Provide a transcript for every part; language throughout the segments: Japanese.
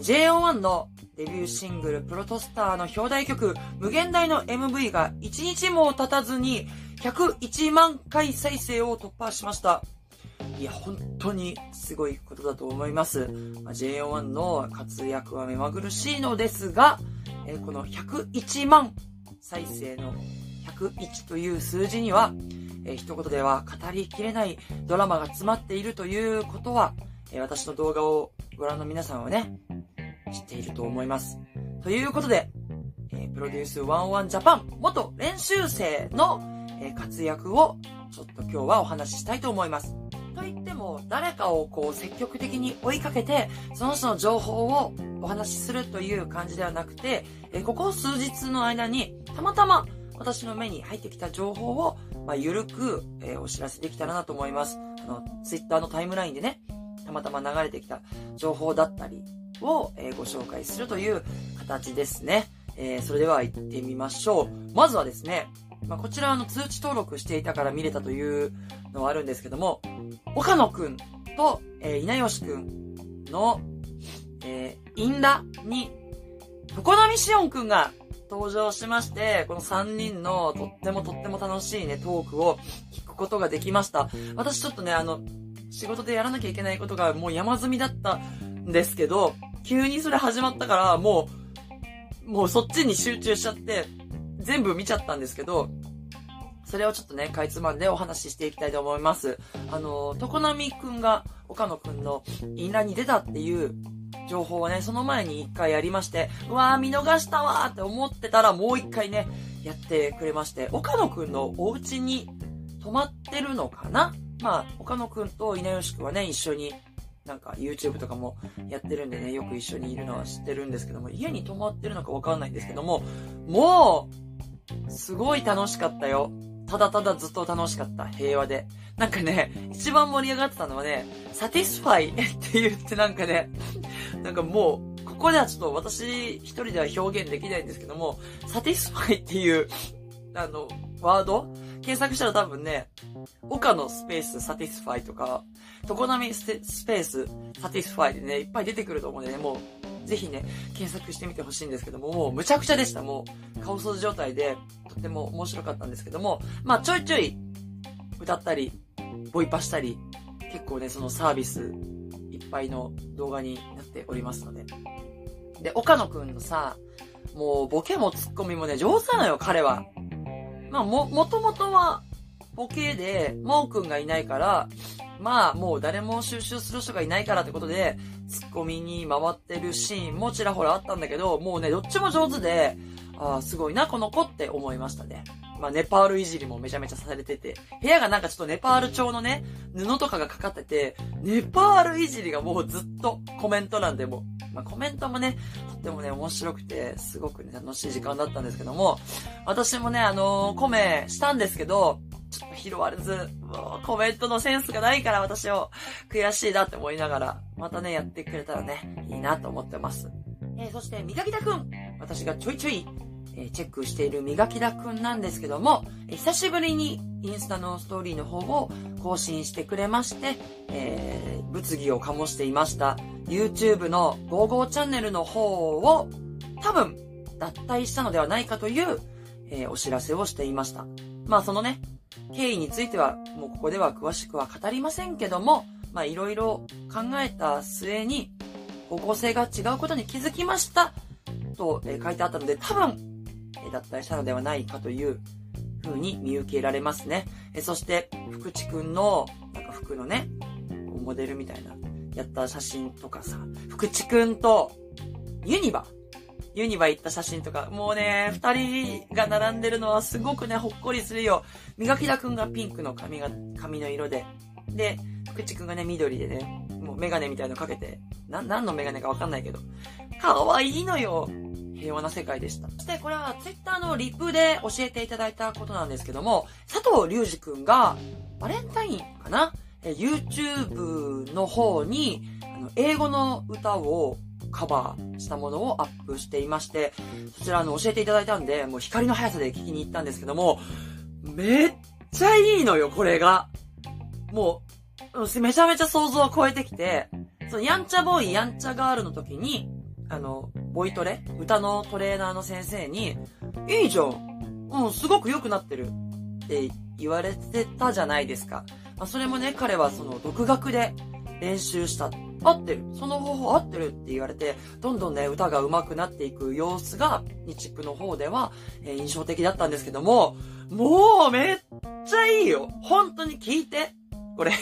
JO1 のデビューシングルプロトスターの表題曲無限大の MV が1日も経たずに101万回再生を突破しました。いや、本当にすごいことだと思います。まあ、JO1 の活躍は目まぐるしいのですが、えー、この101万再生の101という数字には、えー、一言では語りきれないドラマが詰まっているということは、えー、私の動画をご覧の皆さんはね、知っていると思います。ということで、えプロデュース101ジャパン元練習生の、え活躍をちょっと今日はお話ししたいと思います。と言っても、誰かをこう積極的に追いかけて、その人の情報をお話しするという感じではなくて、えここ数日の間に、たまたま私の目に入ってきた情報を、まあ、ゆるく、えー、お知らせできたらなと思います。あの、ツイッターのタイムラインでね、たまたま流れてきた情報だったりを、えー、ご紹介するという形ですね。えー、それでは行ってみましょう。まずはですね、まあ、こちらの通知登録していたから見れたというのはあるんですけども、岡野くんと、えー、稲吉くんの、えー、インラに、常波しおんくんが登場しまして、この3人のとってもとっても楽しいね、トークを聞くことができました。私ちょっとね、あの、仕事でやらなきゃいけないことがもう山積みだったんですけど、急にそれ始まったから、もう、もうそっちに集中しちゃって、全部見ちゃったんですけど、それをちょっとね、かいつまんでお話ししていきたいと思います。あの、常波くんが岡野くんのインラに出たっていう情報をね、その前に一回やりまして、うわー見逃したわーって思ってたらもう一回ね、やってくれまして、岡野くんのお家に泊まってるのかな？まあ、岡野くんと稲吉くんはね、一緒になんか YouTube とかもやってるんでね、よく一緒にいるのは知ってるんですけども、家に泊まってるのかわかんないんですけども、もう、すごい楽しかったよ。ただただずっと楽しかった。平和で。なんかね、一番盛り上がってたのはね、 satisfy って言ってなんかね、なんかもう、ここではちょっと私一人では表現できないんですけども、satisfy っていう、あの、ワード検索したら多分ね、岡野スペース satisfy とか、常波スペース satisfy でね、いっぱい出てくると思うんでね、もうぜひね、検索してみてほしいんですけども、もうむちゃくちゃでした。もう、カオス状態で、とっても面白かったんですけども、まあちょいちょい、歌ったり、ボイパしたり、結構ね、そのサービスいっぱいの動画になっておりますので。で、岡野くんのさ、もうボケもツッコミもね、上手なのよ、彼は。まあ、も、もともとは、ボケで、モーくんがいないから、まあ、もう誰も収集する人がいないからってことで、ツッコミに回ってるシーンもちらほらあったんだけど、もうね、どっちも上手で、ああ、すごいな、この子って思いましたね。まあ、ネパールいじりもめちゃめちゃされてて、部屋がなんかちょっとネパール調のね、布とかがかかってて、ネパールいじりがもうずっとコメント欄でも、まあ、コメントもね、とってもね、面白くて、すごくね、楽しい時間だったんですけども、私もね、あのー、コメしたんですけど、ちょっと拾われず、もうコメントのセンスがないから私を悔しいなって思いながら、またね、やってくれたらね、いいなと思ってます。えー、そして、みかきたくん私がちょいちょい、え、チェックしているみがきだくんなんですけども、久しぶりにインスタのストーリーの方を更新してくれまして、えー、物議を醸していました YouTube の55チャンネルの方を多分脱退したのではないかという、えー、お知らせをしていました。まあそのね、経緯については、もうここでは詳しくは語りませんけども、まあいろいろ考えた末に、方向性が違うことに気づきました、と、え書いてあったので、多分、脱退したのではないかという風に見受けられますね。えそして、福地くんの、なんか服のね、モデルみたいな、やった写真とかさ、福地くんと、ユニバユニバ行った写真とか、もうね、二人が並んでるのはすごくね、ほっこりするよ。磨きだくんがピンクの髪が、髪の色で、で、福地くんがね、緑でね、もうメガネみたいのかけて、な、何のメガネかわかんないけど、かわいいのよ。平和な世界でした。そしてこれは Twitter のリプで教えていただいたことなんですけども、佐藤隆二くんが、バレンタインかな ?YouTube の方に、あの、英語の歌をカバーしたものをアップしていまして、そちらの教えていただいたんで、もう光の速さで聞きに行ったんですけども、めっちゃいいのよ、これが。もう、めちゃめちゃ想像を超えてきて、そのやんちゃボーイ、やんちゃガールの時に、あの、ボイトレ？歌のトレーナーの先生に、いいじゃんうん、すごく良くなってるって言われてたじゃないですか。まあ、それもね、彼はその独学で練習した。合ってる。その方法合ってるって言われて、どんどんね、歌が上手くなっていく様子が、日プの方では、えー、印象的だったんですけども、もうめっちゃいいよ。本当に聞いて。これ、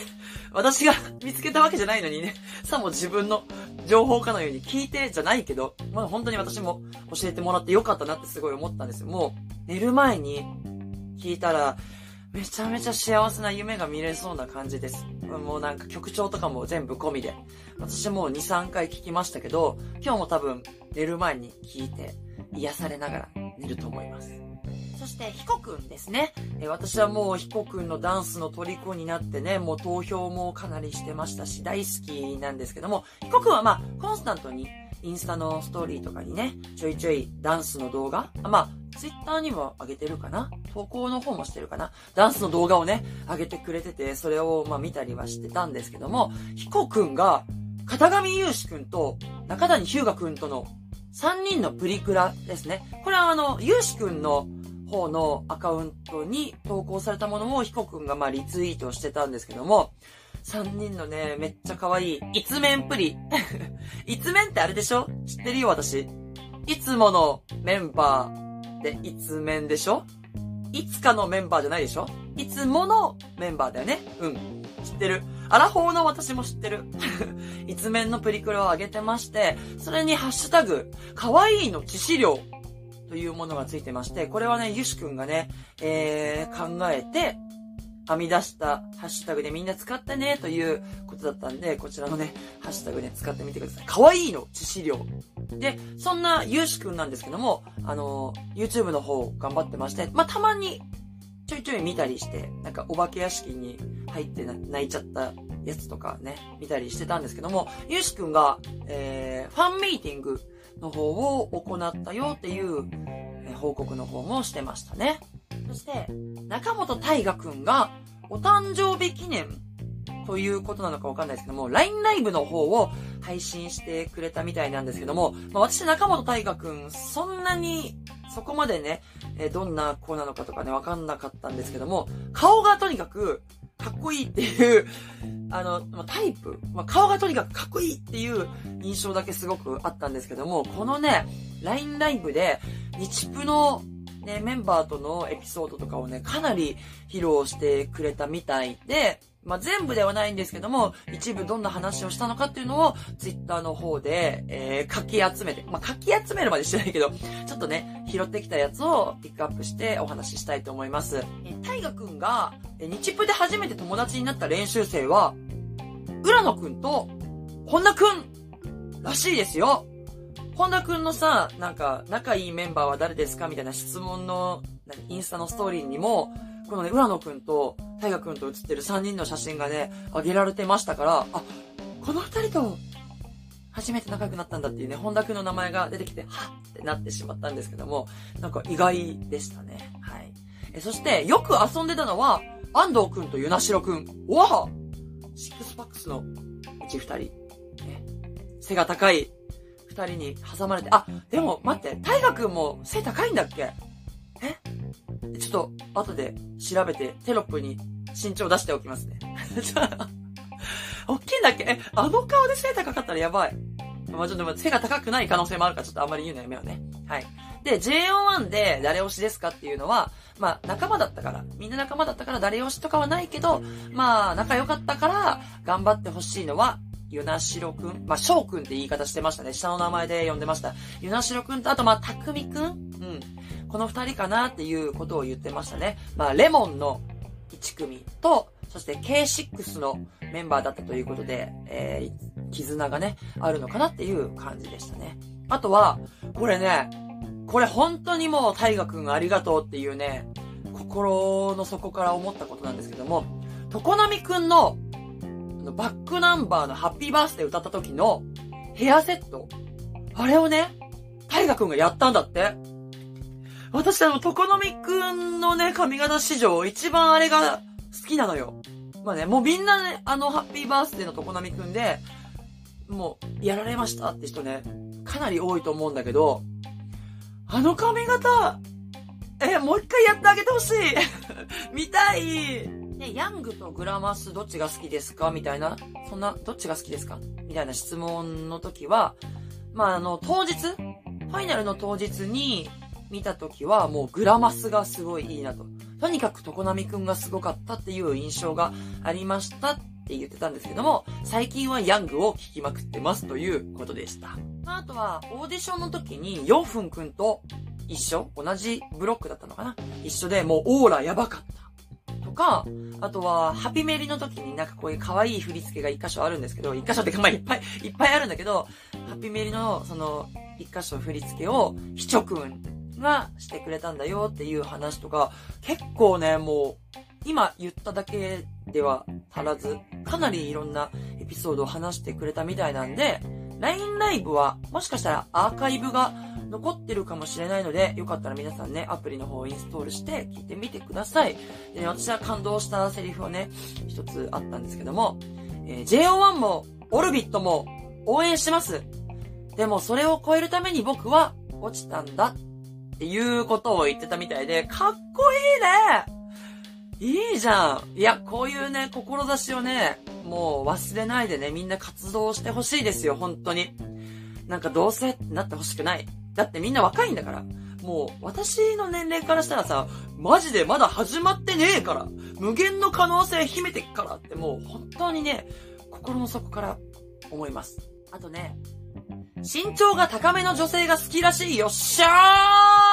私が 見つけたわけじゃないのにね、さも自分の情報かのように聞いてじゃないけど、まあ本当に私も教えてもらってよかったなってすごい思ったんですよ。もう、寝る前に聞いたら、めちゃめちゃ幸せな夢が見れそうな感じです。もうなんか曲調とかも全部込みで。私もう2、3回聞きましたけど、今日も多分寝る前に聞いて癒されながら寝ると思います。して、ヒコくんですね。え私はもうヒコくんのダンスの虜になってね、もう投票もかなりしてましたし、大好きなんですけども、ヒコくんはまあ、コンスタントにインスタのストーリーとかにね、ちょいちょいダンスの動画、あまあ、ツイッターにも上げてるかな？投稿の方もしてるかな？ダンスの動画をね、上げてくれてて、それをまあ見たりはしてたんですけども、ヒコくんが、片上優志くんと中谷日向くんとの3人のプリクラですね。これはあの、優志くんの方のアカウントに投稿されたものをヒコくんがまあリツイートしてたんですけども、3人のね、めっちゃ可愛い、一面プリ。一面ってあれでしょ？知ってるよ、私。いつものメンバーで一面でしょ？いつかのメンバーじゃないでしょ？いつものメンバーだよね？うん。知ってる。アラフォーの私も知ってる。一面のプリクラを上げてまして、それにハッシュタグ、可愛いの致死量というものがついてまして、これはね、ゆしくんがね、えー、考えて、編み出したハッシュタグでみんな使ってね、ということだったんで、こちらのね、ハッシュタグで使ってみてください。かわいいの致死量。で、そんなゆうしくんなんですけども、あの、YouTube の方頑張ってまして、まあ、たまに、ちょいちょい見たりして、なんかお化け屋敷に入って泣いちゃったやつとかね、見たりしてたんですけども、ゆうしくんが、えー、ファンミーティングの方を行ったよっていう、報告の方もしてましたね。そして、中本大河くんが、お誕生日記念ということなのかわかんないですけども、LINE ライブの方を配信してくれたみたいなんですけども、まあ、私中本大河くん、そんなに、そこまでね、えどんな子なのかとかね、わかんなかったんですけども、顔がとにかく、かっこいいっていう、あの、タイプ、まあ、顔がとにかくかっこいいっていう印象だけすごくあったんですけども、このね、LINE ライブで、日プのね、メンバーとのエピソードとかをね、かなり披露してくれたみたいで、まあ、全部ではないんですけども、一部どんな話をしたのかっていうのを、ツイッターの方で、えー、かき集めて、まあ、かき集めるまでしてないけど、ちょっとね、拾ってきたやつをピックアップしてお話ししたいと思います。え、タイガくんが、え、日プで初めて友達になった練習生は、浦野くんと、本田くんらしいですよ。本田くんのさ、なんか、仲いいメンバーは誰ですかみたいな質問の、インスタのストーリーにも、このね、浦野くんと、大河くんと写ってる3人の写真がね、上げられてましたから、あ、この2人と、初めて仲良くなったんだっていうね、本田くんの名前が出てきて、はっってなってしまったんですけども、なんか意外でしたね。はい。え、そして、よく遊んでたのは、安藤くんとゆなしろくん。わあシックスパックスのうち2人。ね、背が高い二人に挟まれて、あ、でも待って、大河君も背高いんだっけ？え？ちょっと、後で調べてテロップに身長出しておきますね。大きいんだっけ？え、あの顔で背高かったらやばい。まあ、ちょっと背が高くない可能性もあるからちょっとあんまり言うのやめようね。はい。で、JO1 で誰推しですかっていうのは、まあ仲間だったから、みんな仲間だったから誰推しとかはないけど、まあ仲良かったから頑張ってほしいのはゆなしろくんまあ、しょうくんって言い方してましたね。下の名前で呼んでました。ゆなしろくんと、あと、まあ、たくみくん。この二人かなっていうことを言ってましたね。まあ、レモンの1組と、そして K6 のメンバーだったということで、えー、絆がね、あるのかなっていう感じでしたね。あとは、これね、これ本当にもう大河くんありがとうっていうね、心の底から思ったことなんですけども、常波くんのバックナンバーのハッピーバースデー歌った時のヘアセット。あれをね、タイガくんがやったんだって。私あの、トコノミくんのね、髪型史上一番あれが好きなのよ。まあね、もうみんなね、あの、ハッピーバースデーのトコノミくんで、もう、やられましたって人ね、かなり多いと思うんだけど、あの髪型、え、もう一回やってあげてほしい。見たい。ね、ヤングとグラマスどっちが好きですか？みたいな、そんな、どっちが好きですか？みたいな質問の時は、まあ、あの、当日ファイナルの当日に見た時はもうグラマスがすごいいいなと。とにかく常波くんがすごかったっていう印象がありましたって言ってたんですけども、最近はヤングを聴きまくってますということでした。あとは、オーディションの時にヨンフンくんと一緒同じブロックだったのかな一緒でもうオーラやばかった。とか、あとは、ハピメリの時になんかこういう可愛い振り付けが一箇所あるんですけど、一箇所ってかまあいっぱい、いっぱいあるんだけど、ハピメリのその一箇所振り付けを、ひちょくんがしてくれたんだよっていう話とか、結構ね、もう、今言っただけでは足らず、かなりいろんなエピソードを話してくれたみたいなんで、LINE ライブはもしかしたらアーカイブが残ってるかもしれないので、よかったら皆さんね、アプリの方をインストールして聞いてみてください。で、ね、私は感動したセリフをね、一つあったんですけども、えー、JO1 もオルビットも応援します。でもそれを超えるために僕は落ちたんだっていうことを言ってたみたいで、かっこいいねいいじゃんいや、こういうね、志をね、もう忘れないでね、みんな活動してほしいですよ、本当に。なんかどうせってなってほしくない。だってみんな若いんだから。もう、私の年齢からしたらさ、マジでまだ始まってねえから。無限の可能性秘めてっからってもう本当にね、心の底から思います。あとね、身長が高めの女性が好きらしいよっ。しゃー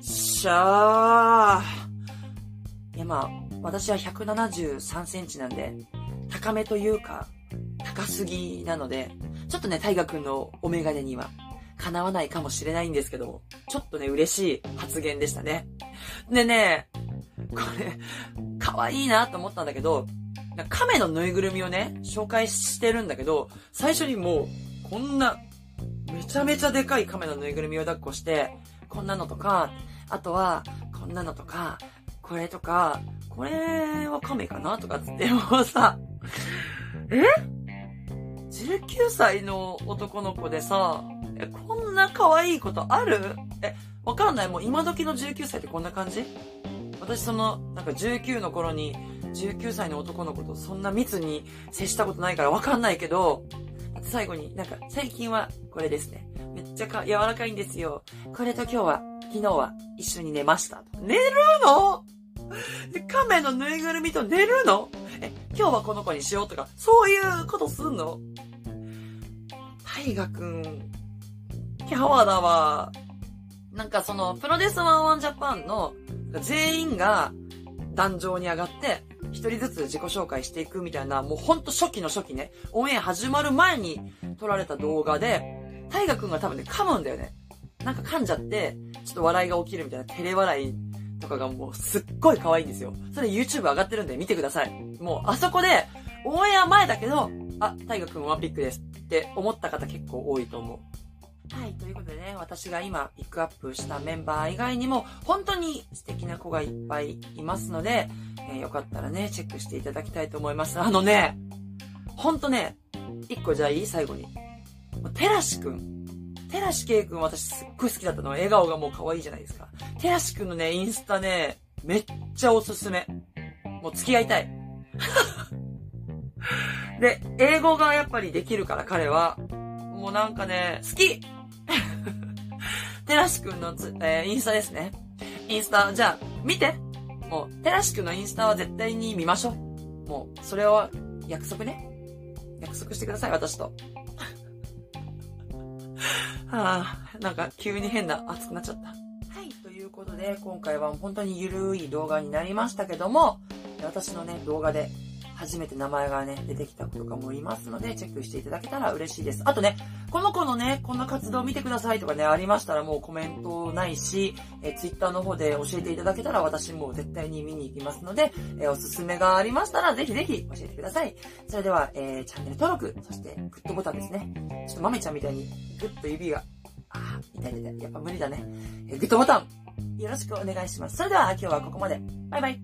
しゃーいやまあ、私は173センチなんで、高めというか、高すぎなので、ちょっとね、大河君のお眼鏡には叶わないかもしれないんですけど、ちょっとね、嬉しい発言でしたね。でね、これ、可愛いなと思ったんだけど、亀のぬいぐるみをね、紹介してるんだけど、最初にもう、こんな、めちゃめちゃでかい亀のぬいぐるみを抱っこして、こんなのとか、あとは、こんなのとか、これとか、これは亀かなとかつって、もうさ、え ?19 歳の男の子でさ、え、こんな可愛いことある？え、わかんない。もう今時の19歳ってこんな感じ？私その、なんか19の頃に、19歳の男の子とそんな密に接したことないからわかんないけど、最後になんか最近はこれですね。めっちゃか柔らかいんですよ。これと今日は、昨日は一緒に寝ました。寝るの？亀のぬいぐるみと寝るの？え、今日はこの子にしようとか、そういうことすんの？大河くん、キャワだわ。なんかその、プロデュースワンワンジャパンの全員が壇上に上がって、一人ずつ自己紹介していくみたいな、もうほんと初期の初期ね、オンエア始まる前に撮られた動画で、タイガくんが多分ね、噛むんだよね。なんか噛んじゃって、ちょっと笑いが起きるみたいな照れ笑いとかがもうすっごい可愛いんですよ。それ YouTube 上がってるんで見てください。もうあそこで、オンエア前だけど、あ、タイガくんワンピックですって思った方結構多いと思う。はい、ということでね、私が今ピックアップしたメンバー以外にも、本当に素敵な子がいっぱいいますので、えー、よかったらね、チェックしていただきたいと思います。あのね、ほんとね、一個じゃあいい？最後に。テラシくん。テラシケイくん私すっごい好きだったの。笑顔がもう可愛いじゃないですか。テラシくんのね、インスタね、めっちゃおすすめ。もう付き合いたい。で、英語がやっぱりできるから彼は、もうなんかね、好き テラシくんのつ、えー、インスタですね。インスタ、じゃあ、見てもう、テラシくんのインスタは絶対に見ましょう。もう、それは約束ね。約束してください、私と。はあ、なんか急に変な熱くなっちゃった。はい、ということで、今回は本当にゆるい動画になりましたけども、私のね、動画で初めて名前がね、出てきた子とかもいますので、チェックしていただけたら嬉しいです。あとね、この子のね、こんな活動見てくださいとかね、ありましたらもうコメントないし、え、ツイッターの方で教えていただけたら私も絶対に見に行きますので、え、おすすめがありましたらぜひぜひ教えてください。それでは、えー、チャンネル登録、そしてグッドボタンですね。ちょっと豆ちゃんみたいにグッと指が、あー、痛い痛い。やっぱ無理だね。え、グッドボタン、よろしくお願いします。それでは今日はここまで。バイバイ。